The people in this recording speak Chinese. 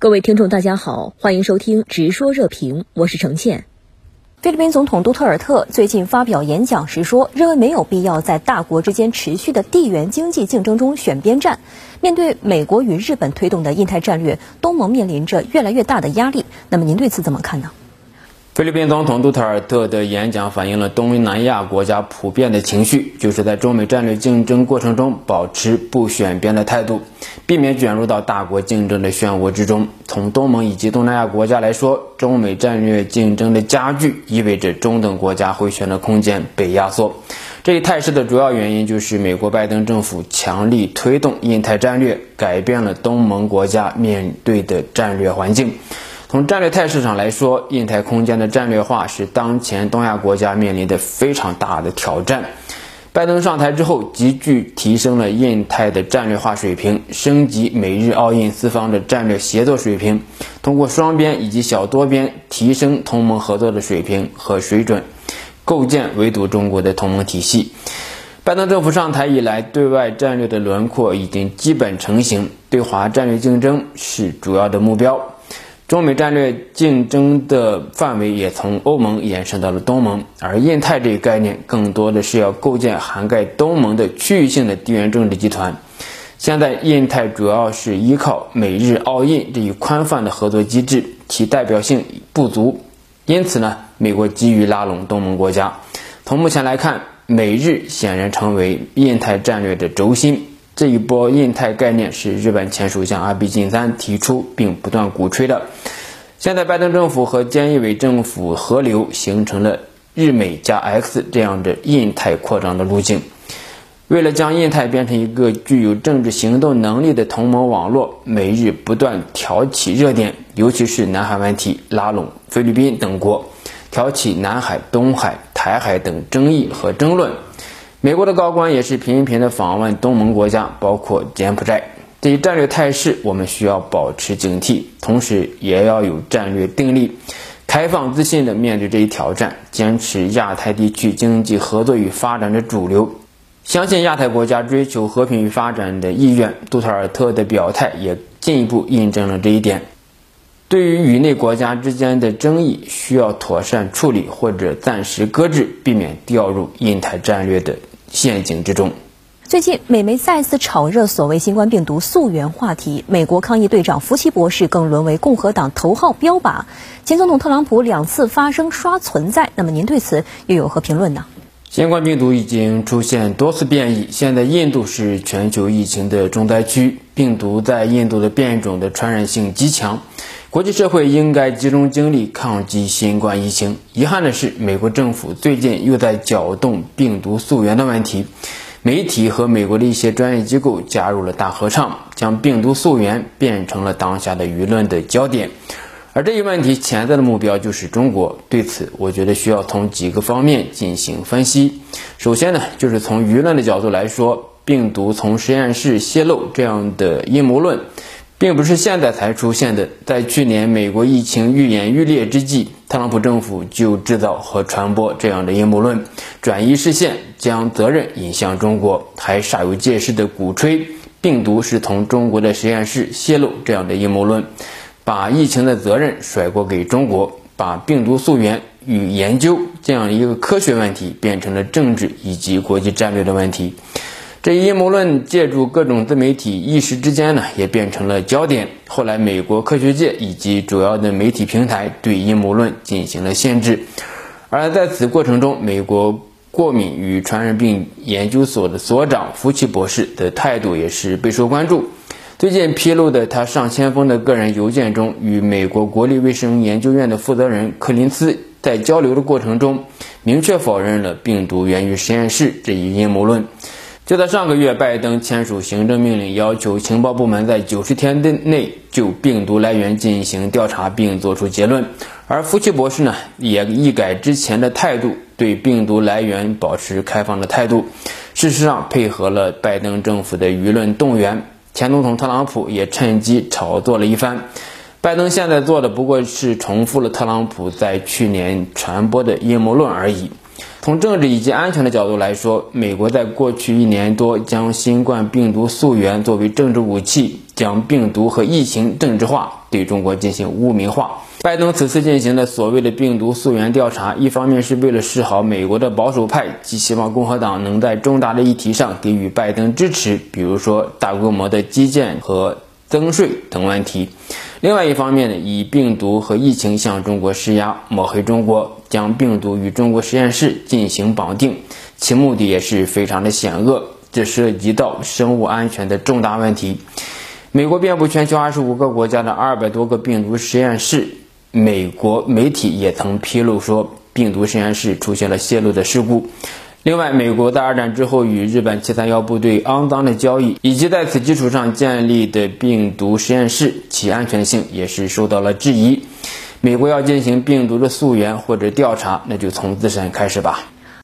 各位听众，大家好，欢迎收听《直说热评》，我是程倩。菲律宾总统杜特尔特最近发表演讲时说，认为没有必要在大国之间持续的地缘经济竞争中选边站。面对美国与日本推动的印太战略，东盟面临着越来越大的压力。那么您对此怎么看呢？菲律宾总统杜特尔特的演讲反映了东南亚国家普遍的情绪，就是在中美战略竞争过程中保持不选边的态度，避免卷入到大国竞争的漩涡之中。从东盟以及东南亚国家来说，中美战略竞争的加剧意味着中等国家回旋的空间被压缩。这一态势的主要原因就是美国拜登政府强力推动印太战略，改变了东盟国家面对的战略环境。从战略态势上来说，印太空间的战略化是当前东亚国家面临的非常大的挑战。拜登上台之后，急剧提升了印太的战略化水平，升级美日澳印四方的战略协作水平，通过双边以及小多边提升同盟合作的水平和水准，构建围堵中国的同盟体系。拜登政府上台以来，对外战略的轮廓已经基本成型，对华战略竞争是主要的目标。中美战略竞争的范围也从欧盟延伸到了东盟，而印太这一概念更多的是要构建涵盖东盟的区域性的地缘政治集团。现在，印太主要是依靠美日澳印这一宽泛的合作机制，其代表性不足，因此呢，美国急于拉拢东盟国家。从目前来看，美日显然成为印太战略的轴心。这一波印太概念是日本前首相阿比晋三提出并不断鼓吹的。现在拜登政府和菅义伟政府合流，形成了日美加 X 这样的印太扩张的路径。为了将印太变成一个具有政治行动能力的同盟网络，美日不断挑起热点，尤其是南海问题，拉拢菲律宾等国，挑起南海、东海、台海等争议和争论。美国的高官也是频频的访问东盟国家，包括柬埔寨。这一战略态势，我们需要保持警惕，同时也要有战略定力，开放自信的面对这一挑战，坚持亚太地区经济合作与发展的主流，相信亚太国家追求和平与发展的意愿。杜特尔特的表态也进一步印证了这一点。对于与内国家之间的争议，需要妥善处理或者暂时搁置，避免掉入印太战略的。陷阱之中。最近，美媒再次炒热所谓新冠病毒溯源话题，美国抗疫队长福奇博士更沦为共和党头号标靶。前总统特朗普两次发声刷存在，那么您对此又有何评论呢？新冠病毒已经出现多次变异，现在印度是全球疫情的重灾区，病毒在印度的变种的传染性极强。国际社会应该集中精力抗击新冠疫情。遗憾的是，美国政府最近又在搅动病毒溯源的问题，媒体和美国的一些专业机构加入了大合唱，将病毒溯源变成了当下的舆论的焦点。而这一问题潜在的目标就是中国。对此，我觉得需要从几个方面进行分析。首先呢，就是从舆论的角度来说，病毒从实验室泄露这样的阴谋论。并不是现在才出现的，在去年美国疫情愈演愈烈之际，特朗普政府就制造和传播这样的阴谋论，转移视线，将责任引向中国，还煞有介事的鼓吹病毒是从中国的实验室泄露这样的阴谋论，把疫情的责任甩锅给中国，把病毒溯源与研究这样一个科学问题变成了政治以及国际战略的问题。这一阴谋论借助各种自媒体，一时之间呢也变成了焦点。后来，美国科学界以及主要的媒体平台对阴谋论进行了限制。而在此过程中，美国过敏与传染病研究所的所长福奇博士的态度也是备受关注。最近披露的他上千封的个人邮件中，与美国国立卫生研究院的负责人柯林斯在交流的过程中，明确否认了病毒源于实验室这一阴谋论。就在上个月，拜登签署行政命令，要求情报部门在九十天内就病毒来源进行调查并作出结论。而福奇博士呢，也一改之前的态度，对病毒来源保持开放的态度。事实上，配合了拜登政府的舆论动员，前总统特朗普也趁机炒作了一番。拜登现在做的不过是重复了特朗普在去年传播的阴谋论而已。从政治以及安全的角度来说，美国在过去一年多将新冠病毒溯源作为政治武器，将病毒和疫情政治化，对中国进行污名化。拜登此次进行的所谓的病毒溯源调查，一方面是为了示好美国的保守派，寄希望共和党能在重大的议题上给予拜登支持，比如说大规模的基建和增税等问题；另外一方面呢，以病毒和疫情向中国施压，抹黑中国，将病毒与中国实验室进行绑定，其目的也是非常的险恶，这涉及到生物安全的重大问题。美国遍布全球二十五个国家的二百多个病毒实验室。美国媒体也曾披露说，病毒实验室出现了泄露的事故。另外，美国在二战之后与日本七三幺部队肮脏的交易，以及在此基础上建立的病毒实验室，其安全性也是受到了质疑。美国要进行病毒的溯源或者调查，那就从自身开始吧。